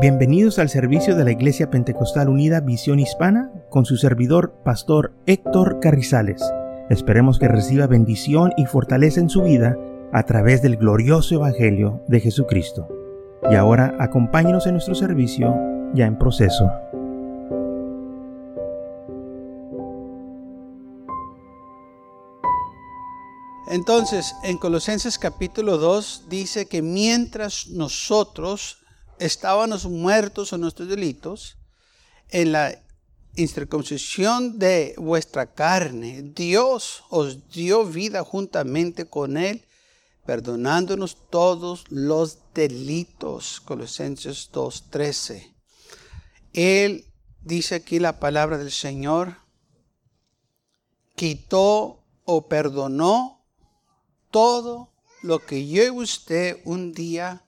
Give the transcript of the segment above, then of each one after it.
Bienvenidos al servicio de la Iglesia Pentecostal Unida Visión Hispana con su servidor, Pastor Héctor Carrizales. Esperemos que reciba bendición y fortaleza en su vida a través del glorioso Evangelio de Jesucristo. Y ahora acompáñenos en nuestro servicio ya en proceso. Entonces, en Colosenses capítulo 2 dice que mientras nosotros estábamos muertos en nuestros delitos, en la incircuncisión de vuestra carne, Dios os dio vida juntamente con Él, perdonándonos todos los delitos. Colosenses 2.13. Él, dice aquí la palabra del Señor, quitó o perdonó todo lo que yo y usted un día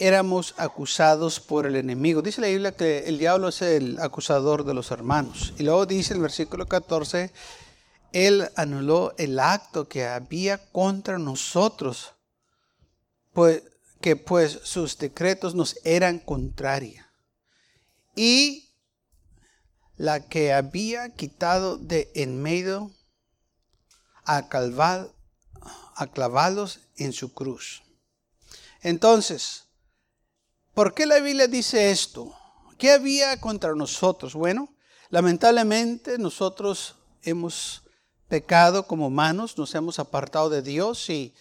éramos acusados por el enemigo. Dice la Biblia que el diablo es el acusador de los hermanos. Y luego dice el versículo 14, él anuló el acto que había contra nosotros, pues, que pues sus decretos nos eran contrarios. Y la que había quitado de en medio a, a clavados en su cruz. Entonces, ¿Por qué la Biblia dice esto? ¿Qué había contra nosotros? Bueno, lamentablemente nosotros hemos pecado como humanos, nos hemos apartado de Dios y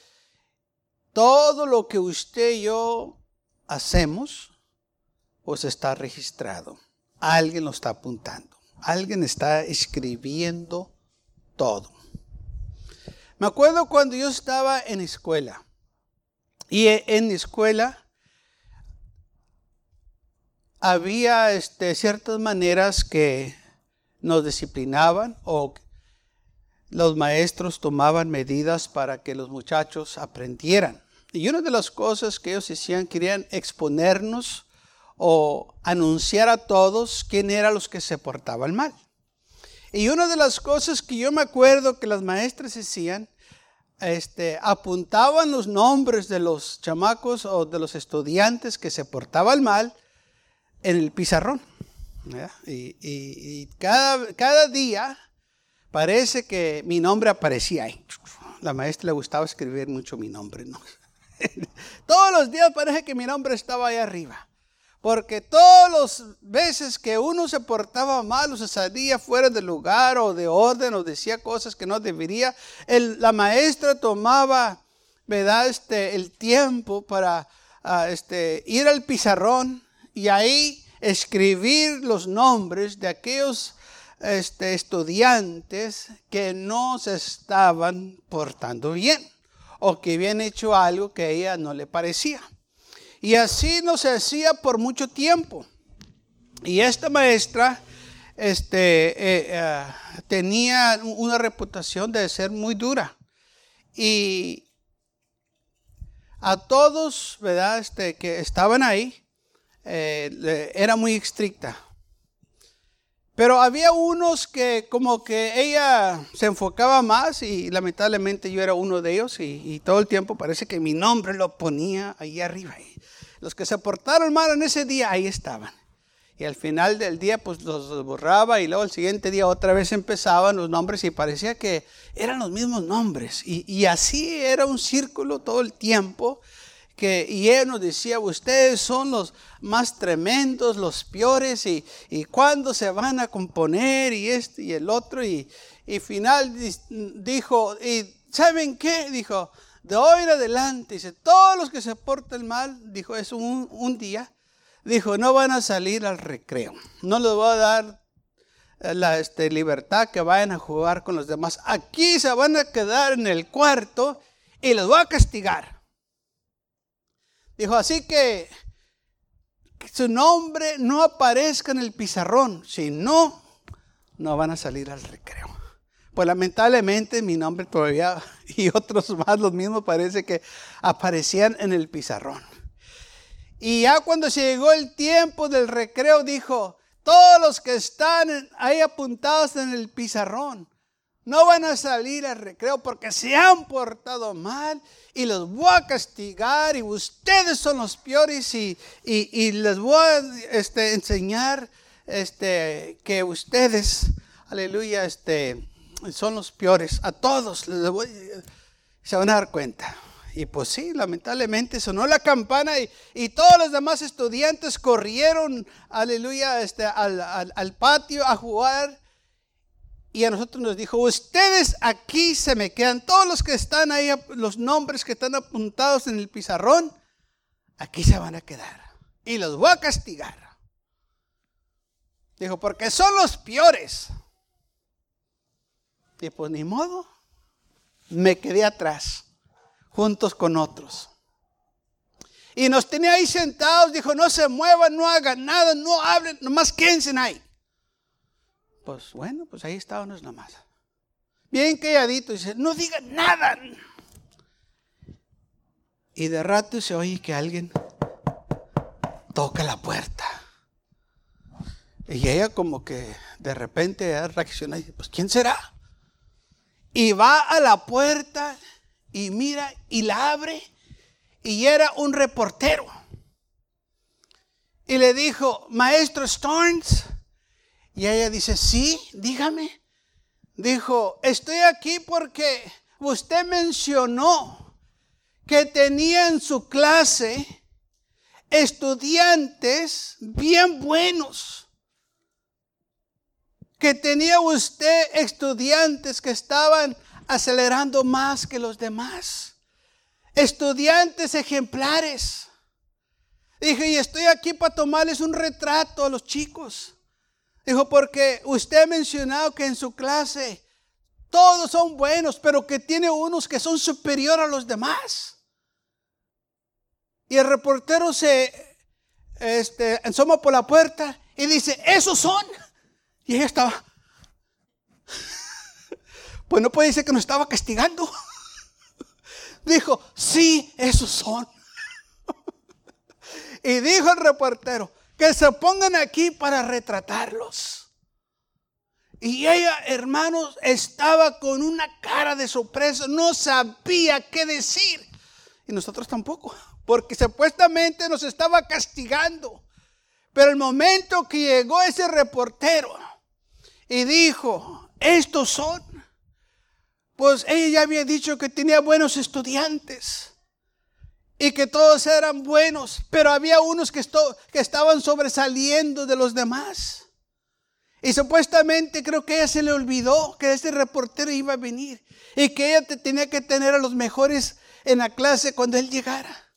todo lo que usted y yo hacemos, pues está registrado. Alguien lo está apuntando. Alguien está escribiendo todo. Me acuerdo cuando yo estaba en escuela. Y en escuela había este, ciertas maneras que nos disciplinaban o los maestros tomaban medidas para que los muchachos aprendieran. Y una de las cosas que ellos decían, querían exponernos o anunciar a todos quién eran los que se portaban mal. Y una de las cosas que yo me acuerdo que las maestras decían, este, apuntaban los nombres de los chamacos o de los estudiantes que se portaban mal en el pizarrón. Y, cada, cada, día parece que mi nombre aparecía ahí. La maestra le gustaba escribir mucho mi nombre, ¿no? Todos los días parece que mi nombre estaba ahí arriba. Porque todas las veces que uno se portaba mal o se salía fuera del lugar o de orden o decía cosas que no debería, la maestra tomaba, ¿verdad? Este, el tiempo para ah, este, ir al pizarrón y ahí escribir los nombres de aquellos este, estudiantes que no se estaban portando bien o que habían hecho algo que a ella no le parecía. Y así no se hacía por mucho tiempo. Y esta maestra este, eh, eh, tenía una reputación de ser muy dura. Y a todos, ¿verdad? Este, que estaban ahí, eh, era muy estricta. Pero había unos que como que ella se enfocaba más y lamentablemente yo era uno de ellos y, todo el tiempo parece que mi nombre lo ponía ahí arriba. los que se portaron mal en ese día, ahí estaban. Y al final del día pues los borraba y luego el siguiente día otra vez empezaban los nombres y parecía que eran los mismos nombres. Y, y así era un círculo todo el tiempo que, y él nos decía, ustedes son los más tremendos, los peores, y, y cuándo se van a componer, y este y el otro, y, y final dijo, y ¿saben qué? Dijo, de hoy en adelante, dice, todos los que se porten mal, dijo, es un, un día, dijo, no van a salir al recreo, no les voy a dar eh, la este, libertad que vayan a jugar con los demás. Aquí se van a quedar en el cuarto y los voy a castigar. Dijo, así que, su nombre no aparezca en el pizarrón, si no, no van a salir al recreo. Pues lamentablemente mi nombre todavía y otros más, los mismos parece que aparecían en el pizarrón. Y ya cuando se llegó el tiempo del recreo, dijo, todos los que están ahí apuntados en el pizarrón, no van a salir al recreo porque se han portado mal y los voy a castigar y ustedes son los peores y, les voy a este, enseñar este, que ustedes, aleluya, este, son los peores. A todos se van a dar cuenta. Y pues sí, lamentablemente sonó la campana y, todos los demás estudiantes corrieron, aleluya, este, al patio a jugar y a nosotros nos dijo, ustedes aquí se me quedan, todos los que están ahí, los nombres que están apuntados en el pizarrón, aquí se van a quedar. Y los voy a castigar. Dijo, porque son los peores. Y pues ni modo, me quedé atrás, juntos con otros. Y nos tenía ahí sentados, dijo, no se muevan, no hagan nada, no hablen, nomás quédense ahí. Pues bueno, pues ahí estábamos nomás. Bien calladito, dice, no diga nada. Y de rato se oye que alguien toca la puerta. Y ella como que de repente reacciona y dice, pues ¿quién será? Y va a la puerta y mira y la abre y era un reportero. Y le dijo, maestro Storms, y ella dice, sí, dígame. Dijo, estoy aquí porque usted mencionó que tenía en su clase estudiantes bien buenos. Que tenía usted estudiantes que estaban acelerando más que los demás. Estudiantes ejemplares. Dije, y estoy aquí para tomarles un retrato a los chicos. Dijo, porque usted ha mencionado que en su clase todos son buenos, pero que tiene unos que son superior a los demás. Y el reportero se este, ensoma por la puerta y dice, esos son. Y ella estaba, pues no puede decir que nos estaba castigando. Dijo, sí, esos son. Y dijo el reportero, que se pongan aquí para retratarlos. Y ella, hermanos, estaba con una cara de sorpresa, no sabía qué decir. Y nosotros tampoco, porque supuestamente nos estaba castigando. Pero el momento que llegó ese reportero y dijo, estos son, pues ella ya había dicho que tenía buenos estudiantes y que todos eran buenos, pero había unos que, estaban sobresaliendo de los demás. Y supuestamente creo que ella se le olvidó que ese reportero iba a venir y que ella tenía que tener a los mejores en la clase cuando él llegara.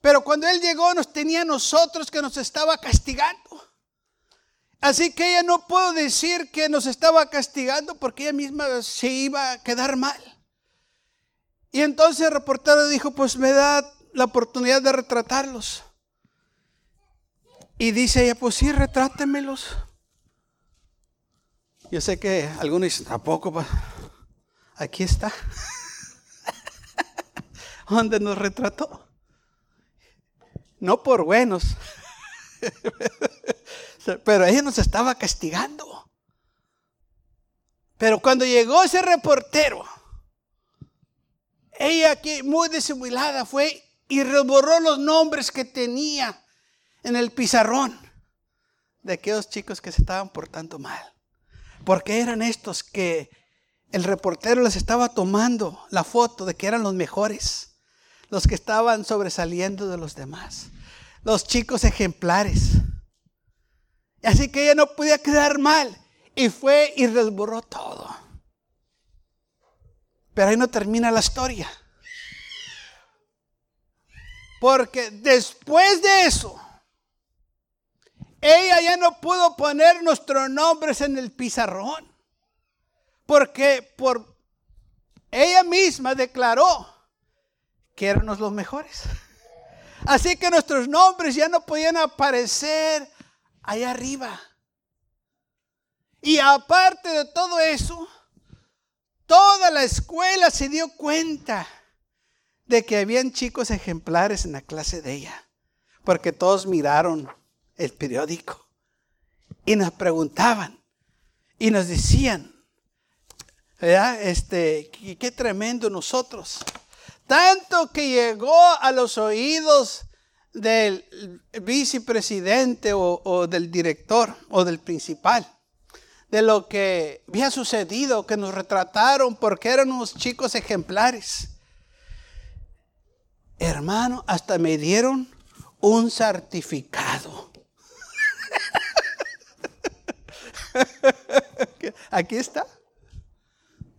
Pero cuando él llegó nos tenía a nosotros que nos estaba castigando. Así que ella no pudo decir que nos estaba castigando porque ella misma se iba a quedar mal. Y entonces el reportero dijo, pues me da la oportunidad de retratarlos. Y dice ella, pues sí, retrátemelos. Yo sé que algunos dicen, tampoco, aquí está. ¿Dónde nos retrató? No por buenos, pero ella nos estaba castigando. Pero cuando llegó ese reportero, ella aquí muy disimulada fue y reborró los nombres que tenía en el pizarrón de aquellos chicos que se estaban portando mal. Porque eran estos que el reportero les estaba tomando la foto de que eran los mejores, los que estaban sobresaliendo de los demás, los chicos ejemplares. Así que ella no podía quedar mal y fue y resborró todo. Pero ahí no termina la historia. Porque después de eso, ella ya no pudo poner nuestros nombres en el pizarrón. Porque por ella misma declaró que éramos los mejores. Así que nuestros nombres ya no podían aparecer allá arriba. Y aparte de todo eso, Toda la escuela se dio cuenta de que habían chicos ejemplares en la clase de ella, porque todos miraron el periódico y nos preguntaban y nos decían, Este, qué, tremendo nosotros. Tanto que llegó a los oídos del vicepresidente o, del director o del principal de lo que había sucedido, que nos retrataron porque eran unos chicos ejemplares. Hermano, hasta me dieron un certificado. Aquí está.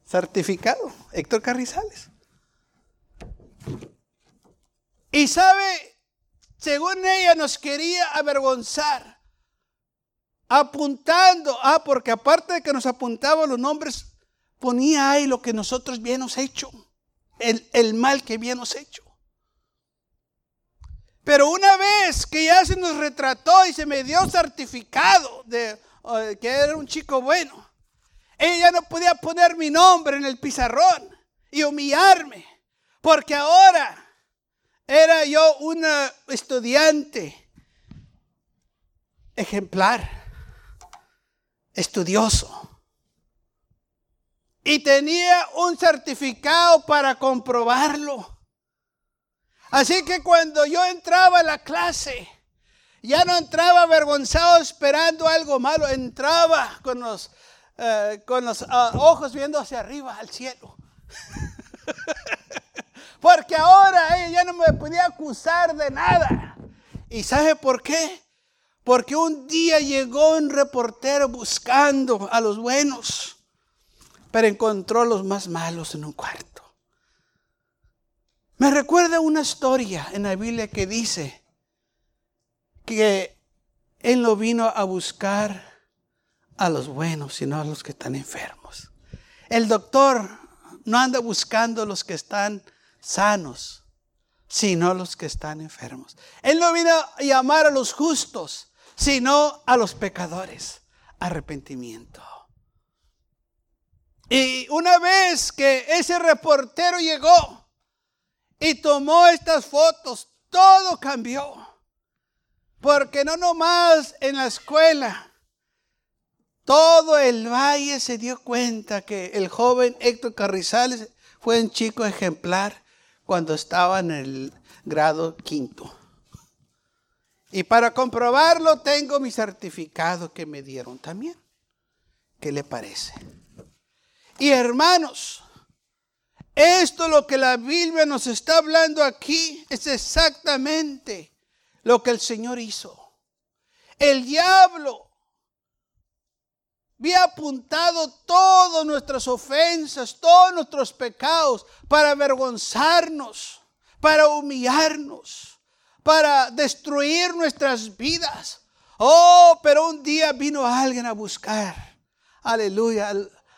Certificado. Héctor Carrizales. Y sabe, según ella nos quería avergonzar. Apuntando. Ah, porque aparte de que nos apuntaba los nombres, ponía ahí lo que nosotros habíamos hecho. El, el mal que habíamos hecho. Pero una vez que ya se nos retrató y se me dio certificado de que era un chico bueno, ella no podía poner mi nombre en el pizarrón y humillarme, porque ahora era yo una estudiante ejemplar, estudioso. Y tenía un certificado para comprobarlo. Así que cuando yo entraba a la clase, ya no entraba avergonzado esperando algo malo, entraba con los, eh, con los ah, ojos viendo hacia arriba, al cielo. Porque ahora ella ya no me podía acusar de nada. ¿Y sabe por qué? Porque un día llegó un reportero buscando a los buenos, pero encontró a los más malos en un cuarto. Me recuerda una historia en la Biblia que dice que Él no vino a buscar a los buenos, sino a los que están enfermos. El doctor no anda buscando a los que están sanos, sino a los que están enfermos. Él no vino a llamar a los justos, sino a los pecadores. Arrepentimiento. Y una vez que ese reportero llegó, y tomó estas fotos, todo cambió. Porque no nomás en la escuela, todo el valle se dio cuenta que el joven Héctor Carrizales fue un chico ejemplar cuando estaba en el grado quinto. Y para comprobarlo tengo mi certificado que me dieron también. ¿Qué le parece? Y hermanos, esto lo que la Biblia nos está hablando aquí es exactamente lo que el Señor hizo. El diablo había apuntado todas nuestras ofensas, todos nuestros pecados para avergonzarnos, para humillarnos, para destruir nuestras vidas. Oh, pero un día vino alguien a buscar, aleluya,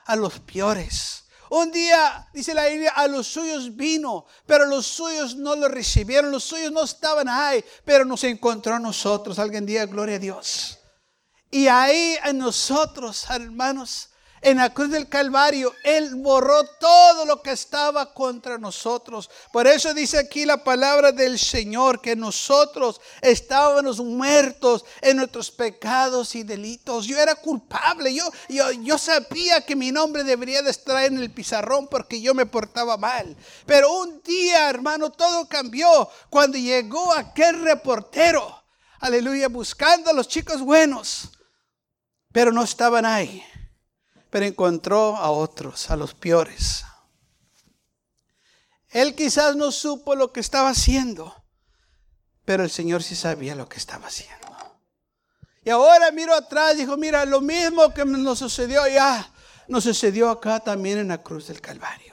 a los peores un día, dice la Biblia, a los suyos vino, pero los suyos no lo recibieron, los suyos no estaban ahí, pero nos encontró a nosotros. Alguien diga, gloria a Dios. Y ahí en nosotros, hermanos, en la cruz del Calvario, Él borró todo lo que estaba contra nosotros. Por eso dice aquí la palabra del Señor, que nosotros estábamos muertos en nuestros pecados y delitos. Yo era culpable, yo, yo, yo sabía que mi nombre debería de estar en el pizarrón porque yo me portaba mal. Pero un día, hermano, todo cambió cuando llegó aquel reportero, aleluya, buscando a los chicos buenos, pero no estaban ahí pero encontró a otros, a los peores. Él quizás no supo lo que estaba haciendo, pero el Señor sí sabía lo que estaba haciendo. Y ahora miro atrás dijo, mira, lo mismo que nos sucedió ya, nos sucedió acá también en la cruz del Calvario.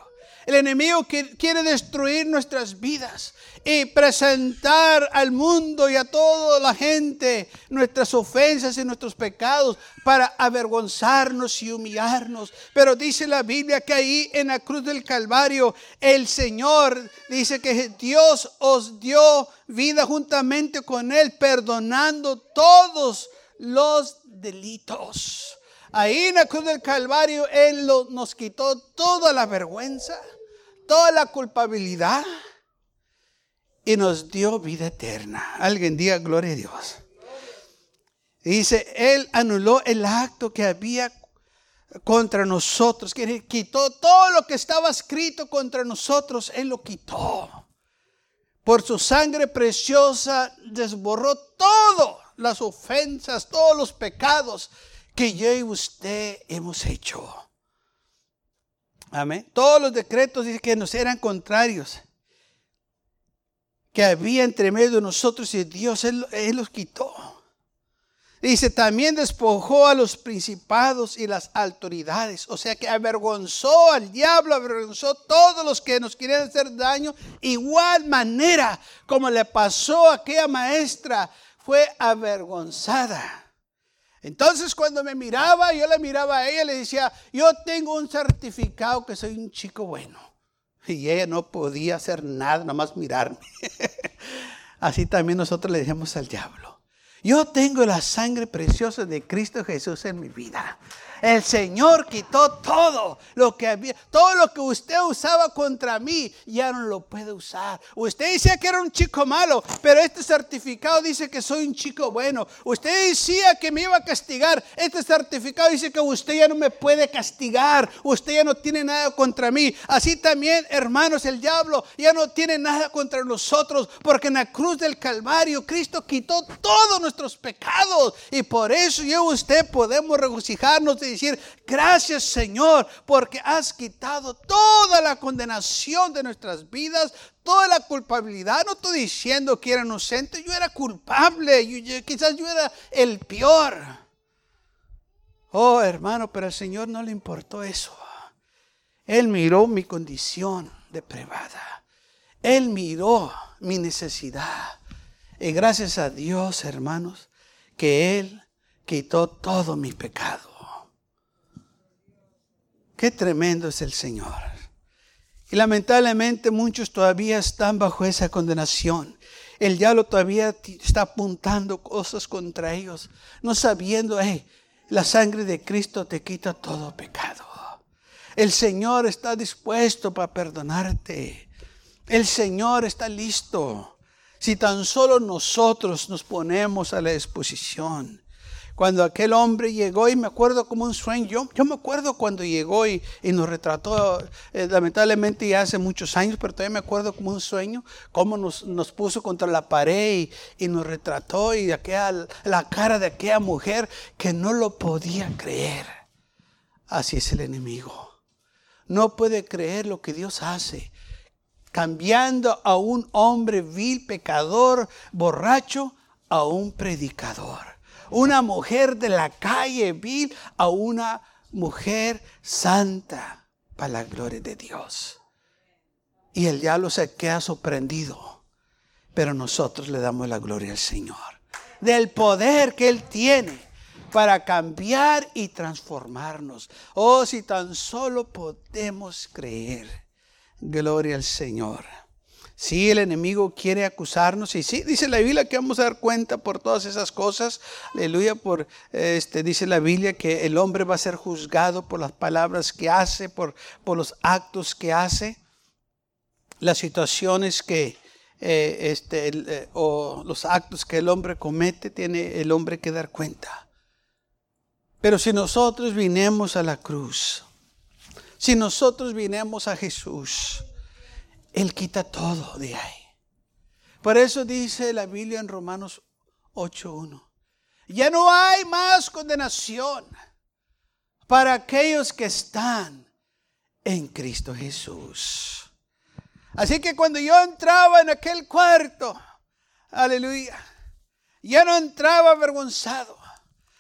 El enemigo quiere destruir nuestras vidas y presentar al mundo y a toda la gente nuestras ofensas y nuestros pecados para avergonzarnos y humillarnos. Pero dice la Biblia que ahí en la cruz del Calvario el Señor dice que Dios os dio vida juntamente con Él, perdonando todos los delitos. Ahí en la cruz del Calvario Él nos quitó toda la vergüenza toda la culpabilidad y nos dio vida eterna. Alguien diga gloria a Dios. dice, Él anuló el acto que había contra nosotros, que quitó todo lo que estaba escrito contra nosotros, Él lo quitó. Por su sangre preciosa desborró todas las ofensas, todos los pecados que yo y usted hemos hecho. Amén. Todos los decretos dice que nos eran contrarios, que había entre medio de nosotros y Dios, Él, los quitó. Dice, también despojó a los principados y las autoridades. O sea que avergonzó al diablo, avergonzó a todos los que nos querían hacer daño. Igual manera como le pasó a aquella maestra, fue avergonzada. Entonces cuando me miraba, yo le miraba a ella y le decía, yo tengo un certificado que soy un chico bueno. Y ella no podía hacer nada, nada más mirarme. Así también nosotros le decíamos al diablo. Yo tengo la sangre preciosa de Cristo Jesús en mi vida. El Señor quitó todo lo que había, todo lo que usted usaba contra mí, ya no lo puede usar. Usted decía que era un chico malo, pero este certificado dice que soy un chico bueno. Usted decía que me iba a castigar, este certificado dice que usted ya no me puede castigar, usted ya no tiene nada contra mí. Así también, hermanos, el diablo ya no tiene nada contra nosotros, porque en la cruz del Calvario Cristo quitó todos nuestros pecados y por eso yo y usted podemos regocijarnos de decir, gracias Señor, porque has quitado toda la condenación de nuestras vidas, toda la culpabilidad. No estoy diciendo que era inocente, yo era culpable, quizás yo era el peor. Oh hermano, pero al Señor no le importó eso. Él miró mi condición depravada. Él miró mi necesidad. Y gracias a Dios, hermanos, que Él quitó todo mi pecado. Qué tremendo es el Señor. Y lamentablemente muchos todavía están bajo esa condenación. El diablo todavía está apuntando cosas contra ellos, no sabiendo, hey, la sangre de Cristo te quita todo pecado. El Señor está dispuesto para perdonarte. El Señor está listo. Si tan solo nosotros nos ponemos a la disposición cuando aquel hombre llegó y me acuerdo como un sueño, yo, me acuerdo cuando llegó y, nos retrató, eh, lamentablemente ya hace muchos años, pero todavía me acuerdo como un sueño, cómo nos, puso contra la pared y, nos retrató y aquella, la cara de aquella mujer que no lo podía creer. Así es el enemigo. No puede creer lo que Dios hace cambiando a un hombre vil, pecador, borracho, a un predicador una mujer de la calle vil a una mujer santa para la gloria de Dios. Y el diablo se queda sorprendido, pero nosotros le damos la gloria al Señor. Del poder que Él tiene para cambiar y transformarnos. Oh, si tan solo podemos creer. Gloria al Señor. Si el enemigo quiere acusarnos, y sí, dice la Biblia que vamos a dar cuenta por todas esas cosas. Aleluya, por este dice la Biblia que el hombre va a ser juzgado por las palabras que hace, por, por los actos que hace, las situaciones que eh, este, eh, o los actos que el hombre comete, tiene el hombre que dar cuenta. Pero si nosotros vinemos a la cruz, si nosotros vinemos a Jesús, él quita todo de ahí. Por eso dice la Biblia en Romanos 8.1. Ya no hay más condenación para aquellos que están en Cristo Jesús. Así que cuando yo entraba en aquel cuarto, aleluya, ya no entraba avergonzado,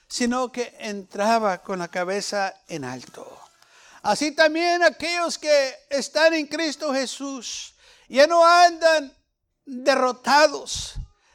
sino que entraba con la cabeza en alto. Así también aquellos que están en Cristo Jesús ya no andan derrotados,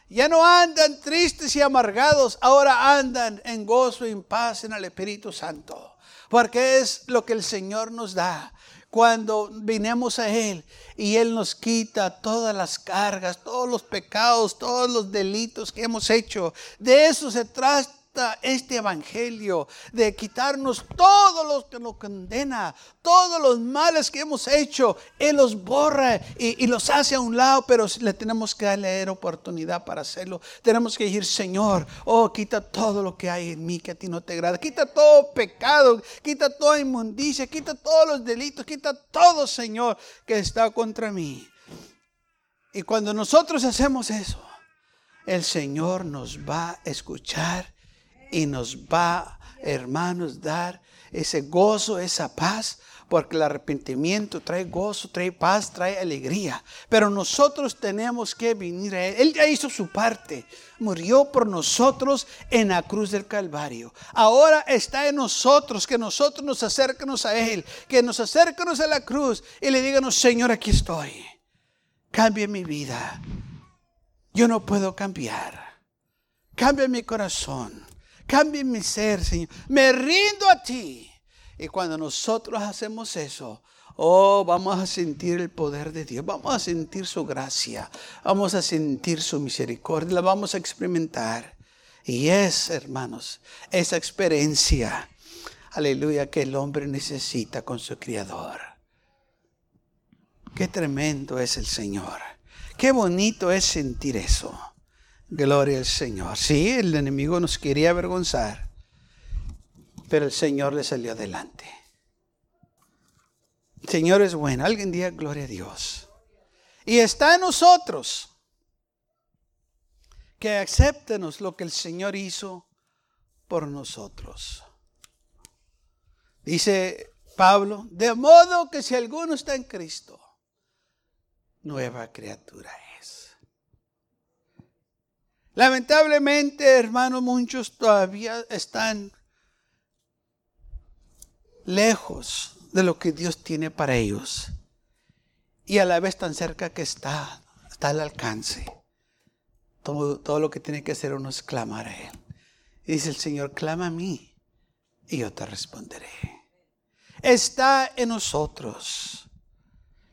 ya no andan tristes y amargados, ahora andan en gozo y en paz en el Espíritu Santo, porque es lo que el Señor nos da cuando vinemos a Él y Él nos quita todas las cargas, todos los pecados, todos los delitos que hemos hecho. De eso se trata este evangelio de quitarnos todo lo que nos condena, todos los males que hemos hecho. Él los borra y, los hace a un lado, pero le tenemos que darle oportunidad para hacerlo. Tenemos que decir, Señor, oh, quita todo lo que hay en mí que a ti no te agrada. Quita todo pecado, quita toda inmundicia, quita todos los delitos, quita todo, Señor, que está contra mí. Y cuando nosotros hacemos eso, el Señor nos va a escuchar y nos va, hermanos, dar ese gozo, esa paz, porque el arrepentimiento trae gozo, trae paz, trae alegría. Pero nosotros tenemos que venir a Él. Él ya hizo su parte, murió por nosotros en la cruz del Calvario. Ahora está en nosotros, que nosotros nos acerquemos a Él, que nos acerquemos a la cruz y le digamos, Señor, aquí estoy. Cambia mi vida. Yo no puedo cambiar. Cambia mi corazón. Cambia mi ser, Señor. Me rindo a ti. Y cuando nosotros hacemos eso, oh, vamos a sentir el poder de Dios. Vamos a sentir su gracia. Vamos a sentir su misericordia. La vamos a experimentar. Y es, hermanos, esa experiencia, aleluya, que el hombre necesita con su Creador. Qué tremendo es el Señor. Qué bonito es sentir eso. Gloria al Señor. Sí, el enemigo nos quería avergonzar, pero el Señor le salió adelante. El Señor es bueno. Alguien diga gloria a Dios. Y está en nosotros que aceptenos lo que el Señor hizo por nosotros. Dice Pablo, de modo que si alguno está en Cristo, nueva criatura es. Lamentablemente, hermanos, muchos todavía están lejos de lo que Dios tiene para ellos. Y a la vez tan cerca que está, está al alcance. Todo, todo lo que tiene que hacer uno es clamar a Él. Y dice el Señor, clama a mí y yo te responderé. Está en nosotros.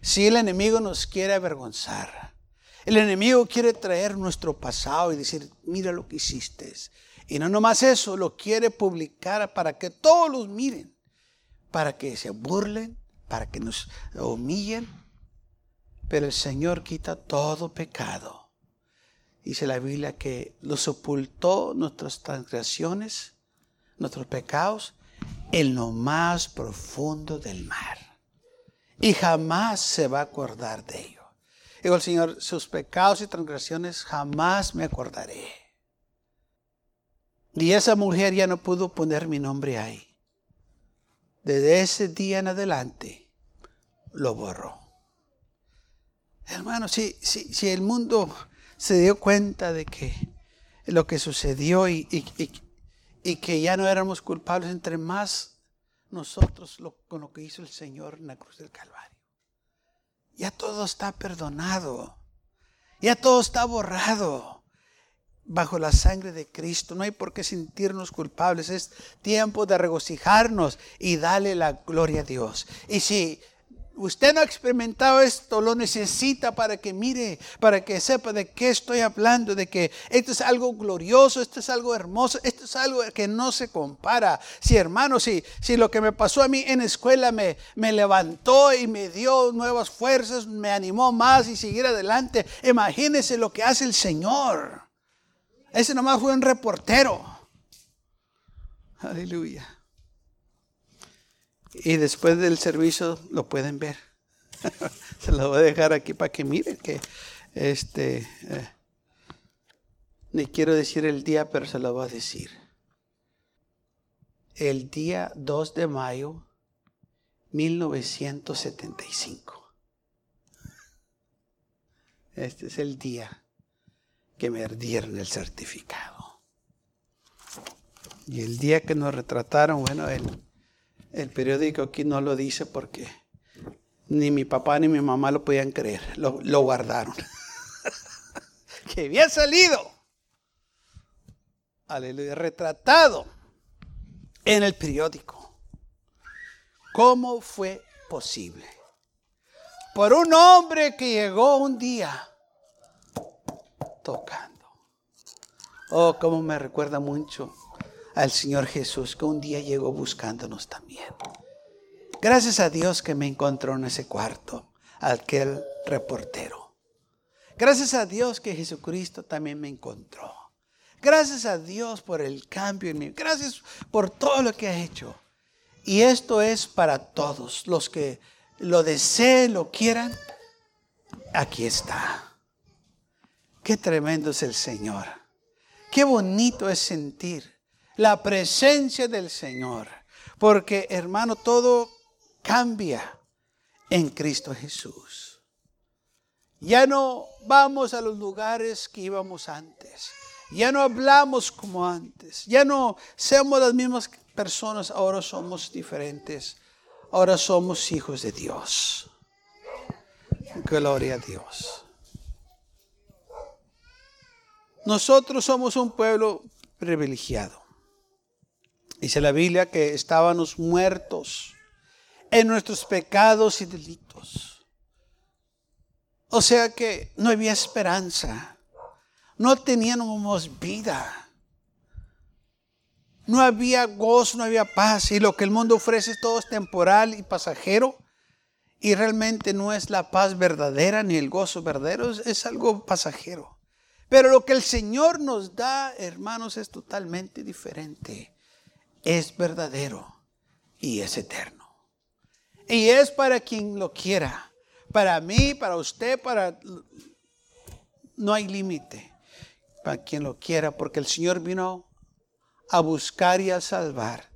Si el enemigo nos quiere avergonzar, el enemigo quiere traer nuestro pasado y decir, mira lo que hiciste. Y no nomás eso, lo quiere publicar para que todos los miren, para que se burlen, para que nos humillen. Pero el Señor quita todo pecado. Dice la Biblia que los ocultó nuestras transgresiones, nuestros pecados, en lo más profundo del mar y jamás se va a acordar de ello. Digo el Señor, sus pecados y transgresiones jamás me acordaré. Y esa mujer ya no pudo poner mi nombre ahí. Desde ese día en adelante lo borró. Hermano, si, si, si el mundo se dio cuenta de que lo que sucedió y, y que ya no éramos culpables, entre más nosotros con lo que hizo el Señor en la cruz del Calvario. Ya todo está perdonado. Ya todo está borrado bajo la sangre de Cristo. No hay por qué sentirnos culpables. Es tiempo de regocijarnos y darle la gloria a Dios. Y si Usted no ha experimentado esto, lo necesita para que mire, para que sepa de qué estoy hablando, de que esto es algo glorioso, esto es algo hermoso, esto es algo que no se compara. Si hermano, si, si lo que me pasó a mí en escuela me, me levantó y me dio nuevas fuerzas, me animó más y seguir adelante, imagínese lo que hace el Señor. Ese nomás fue un reportero. Aleluya. Y después del servicio lo pueden ver. Se lo voy a dejar aquí para que miren que este eh, ni quiero decir el día, pero se lo voy a decir. El día 2 de mayo 1975. Este es el día que me dieron el certificado. Y el día que nos retrataron, bueno, el el periódico aquí no lo dice porque ni mi papá ni mi mamá lo podían creer. Lo, guardaron. que había salido. Aleluya. Retratado en el periódico. ¿Cómo fue posible? Por un hombre que llegó un día tocando. Oh, cómo me recuerda mucho al Señor Jesús que un día llegó buscándonos también. Gracias a Dios que me encontró en ese cuarto, aquel reportero. Gracias a Dios que Jesucristo también me encontró. Gracias a Dios por el cambio en mí. Gracias por todo lo que ha hecho. Y esto es para todos los que lo deseen, lo quieran. Aquí está. Qué tremendo es el Señor. Qué bonito es sentir la presencia del Señor. Porque, hermano, todo cambia en Cristo Jesús. Ya no vamos a los lugares que íbamos antes. Ya no hablamos como antes. Ya no somos las mismas personas. Ahora somos diferentes. Ahora somos hijos de Dios. Gloria a Dios. Nosotros somos un pueblo privilegiado. Dice la Biblia que estábamos muertos en nuestros pecados y delitos. O sea que no había esperanza. No teníamos vida. No había gozo, no había paz. Y lo que el mundo ofrece todo es temporal y pasajero. Y realmente no es la paz verdadera ni el gozo verdadero. Es, algo pasajero. Pero lo que el Señor nos da, hermanos, es totalmente diferente es verdadero y es eterno. Y es para quien lo quiera. Para mí, para usted, para... No hay límite para quien lo quiera, porque el Señor vino a buscar y a salvar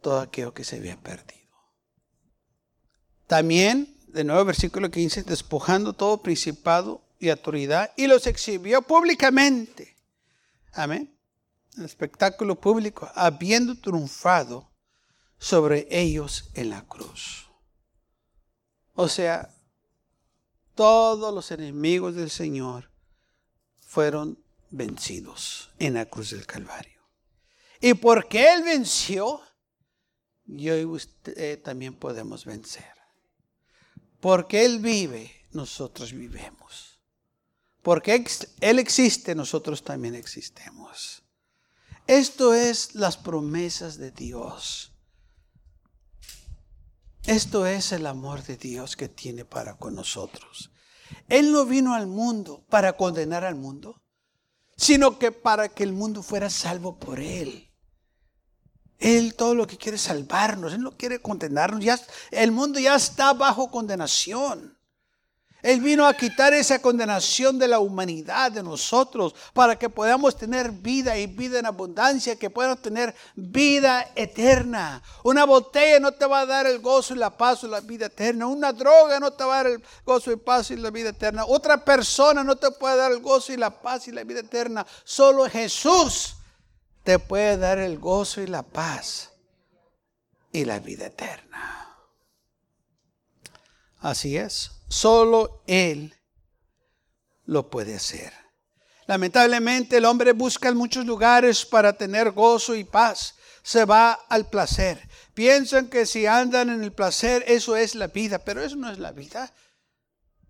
todo aquello que se había perdido. También, de nuevo, versículo 15, despojando todo principado y autoridad, y los exhibió públicamente. Amén espectáculo público, habiendo triunfado sobre ellos en la cruz. O sea, todos los enemigos del Señor fueron vencidos en la cruz del Calvario. Y porque Él venció, yo y usted también podemos vencer. Porque Él vive, nosotros vivemos. Porque Él existe, nosotros también existemos. Esto es las promesas de Dios. Esto es el amor de Dios que tiene para con nosotros. Él no vino al mundo para condenar al mundo, sino que para que el mundo fuera salvo por Él. Él todo lo que quiere es salvarnos, Él no quiere condenarnos. Ya, el mundo ya está bajo condenación. Él vino a quitar esa condenación de la humanidad de nosotros para que podamos tener vida y vida en abundancia, que podamos tener vida eterna. Una botella no te va a dar el gozo y la paz y la vida eterna. Una droga no te va a dar el gozo y paz y la vida eterna. Otra persona no te puede dar el gozo y la paz y la vida eterna. Solo Jesús te puede dar el gozo y la paz y la vida eterna. Así es. Solo Él lo puede hacer. Lamentablemente el hombre busca en muchos lugares para tener gozo y paz. Se va al placer. Piensan que si andan en el placer, eso es la vida, pero eso no es la vida.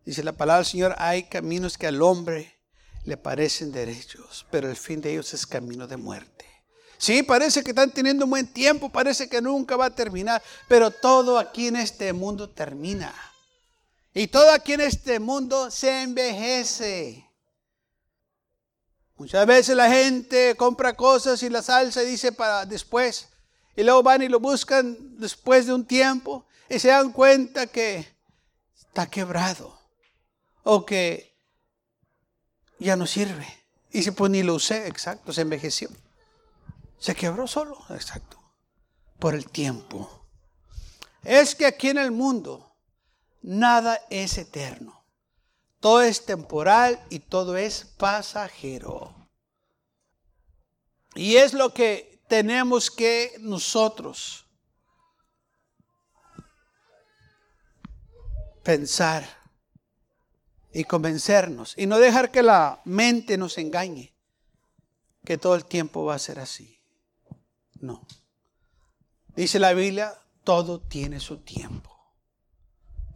Dice la palabra del Señor, hay caminos que al hombre le parecen derechos, pero el fin de ellos es camino de muerte. Sí, parece que están teniendo un buen tiempo, parece que nunca va a terminar, pero todo aquí en este mundo termina. Y todo aquí en este mundo se envejece. Muchas veces la gente compra cosas y las alza y dice para después. Y luego van y lo buscan después de un tiempo y se dan cuenta que está quebrado o que ya no sirve. Y se pues ni lo usé, exacto, se envejeció. Se quebró solo, exacto, por el tiempo. Es que aquí en el mundo nada es eterno. Todo es temporal y todo es pasajero. Y es lo que tenemos que nosotros pensar y convencernos y no dejar que la mente nos engañe, que todo el tiempo va a ser así. No. Dice la Biblia, todo tiene su tiempo.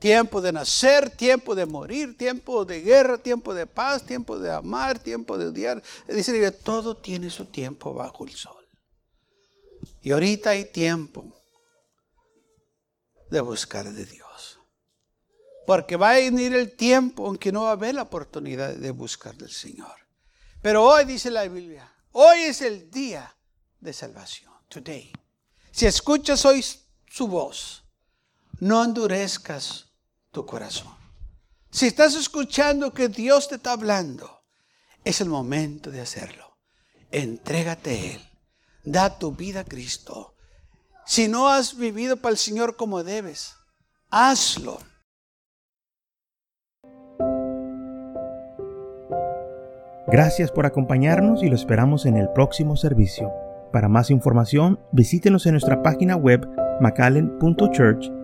Tiempo de nacer, tiempo de morir, tiempo de guerra, tiempo de paz, tiempo de amar, tiempo de odiar. Dice que todo tiene su tiempo bajo el sol. Y ahorita hay tiempo de buscar de Dios. Porque va a venir el tiempo en que no va a haber la oportunidad de buscar del Señor. Pero hoy dice la Biblia, hoy es el día de salvación. Today. Si escuchas hoy su voz, no endurezcas tu corazón. Si estás escuchando que Dios te está hablando, es el momento de hacerlo. Entrégate a Él. Da tu vida a Cristo. Si no has vivido para el Señor como debes, hazlo. Gracias por acompañarnos y lo esperamos en el próximo servicio. Para más información, visítenos en nuestra página web macallen.church.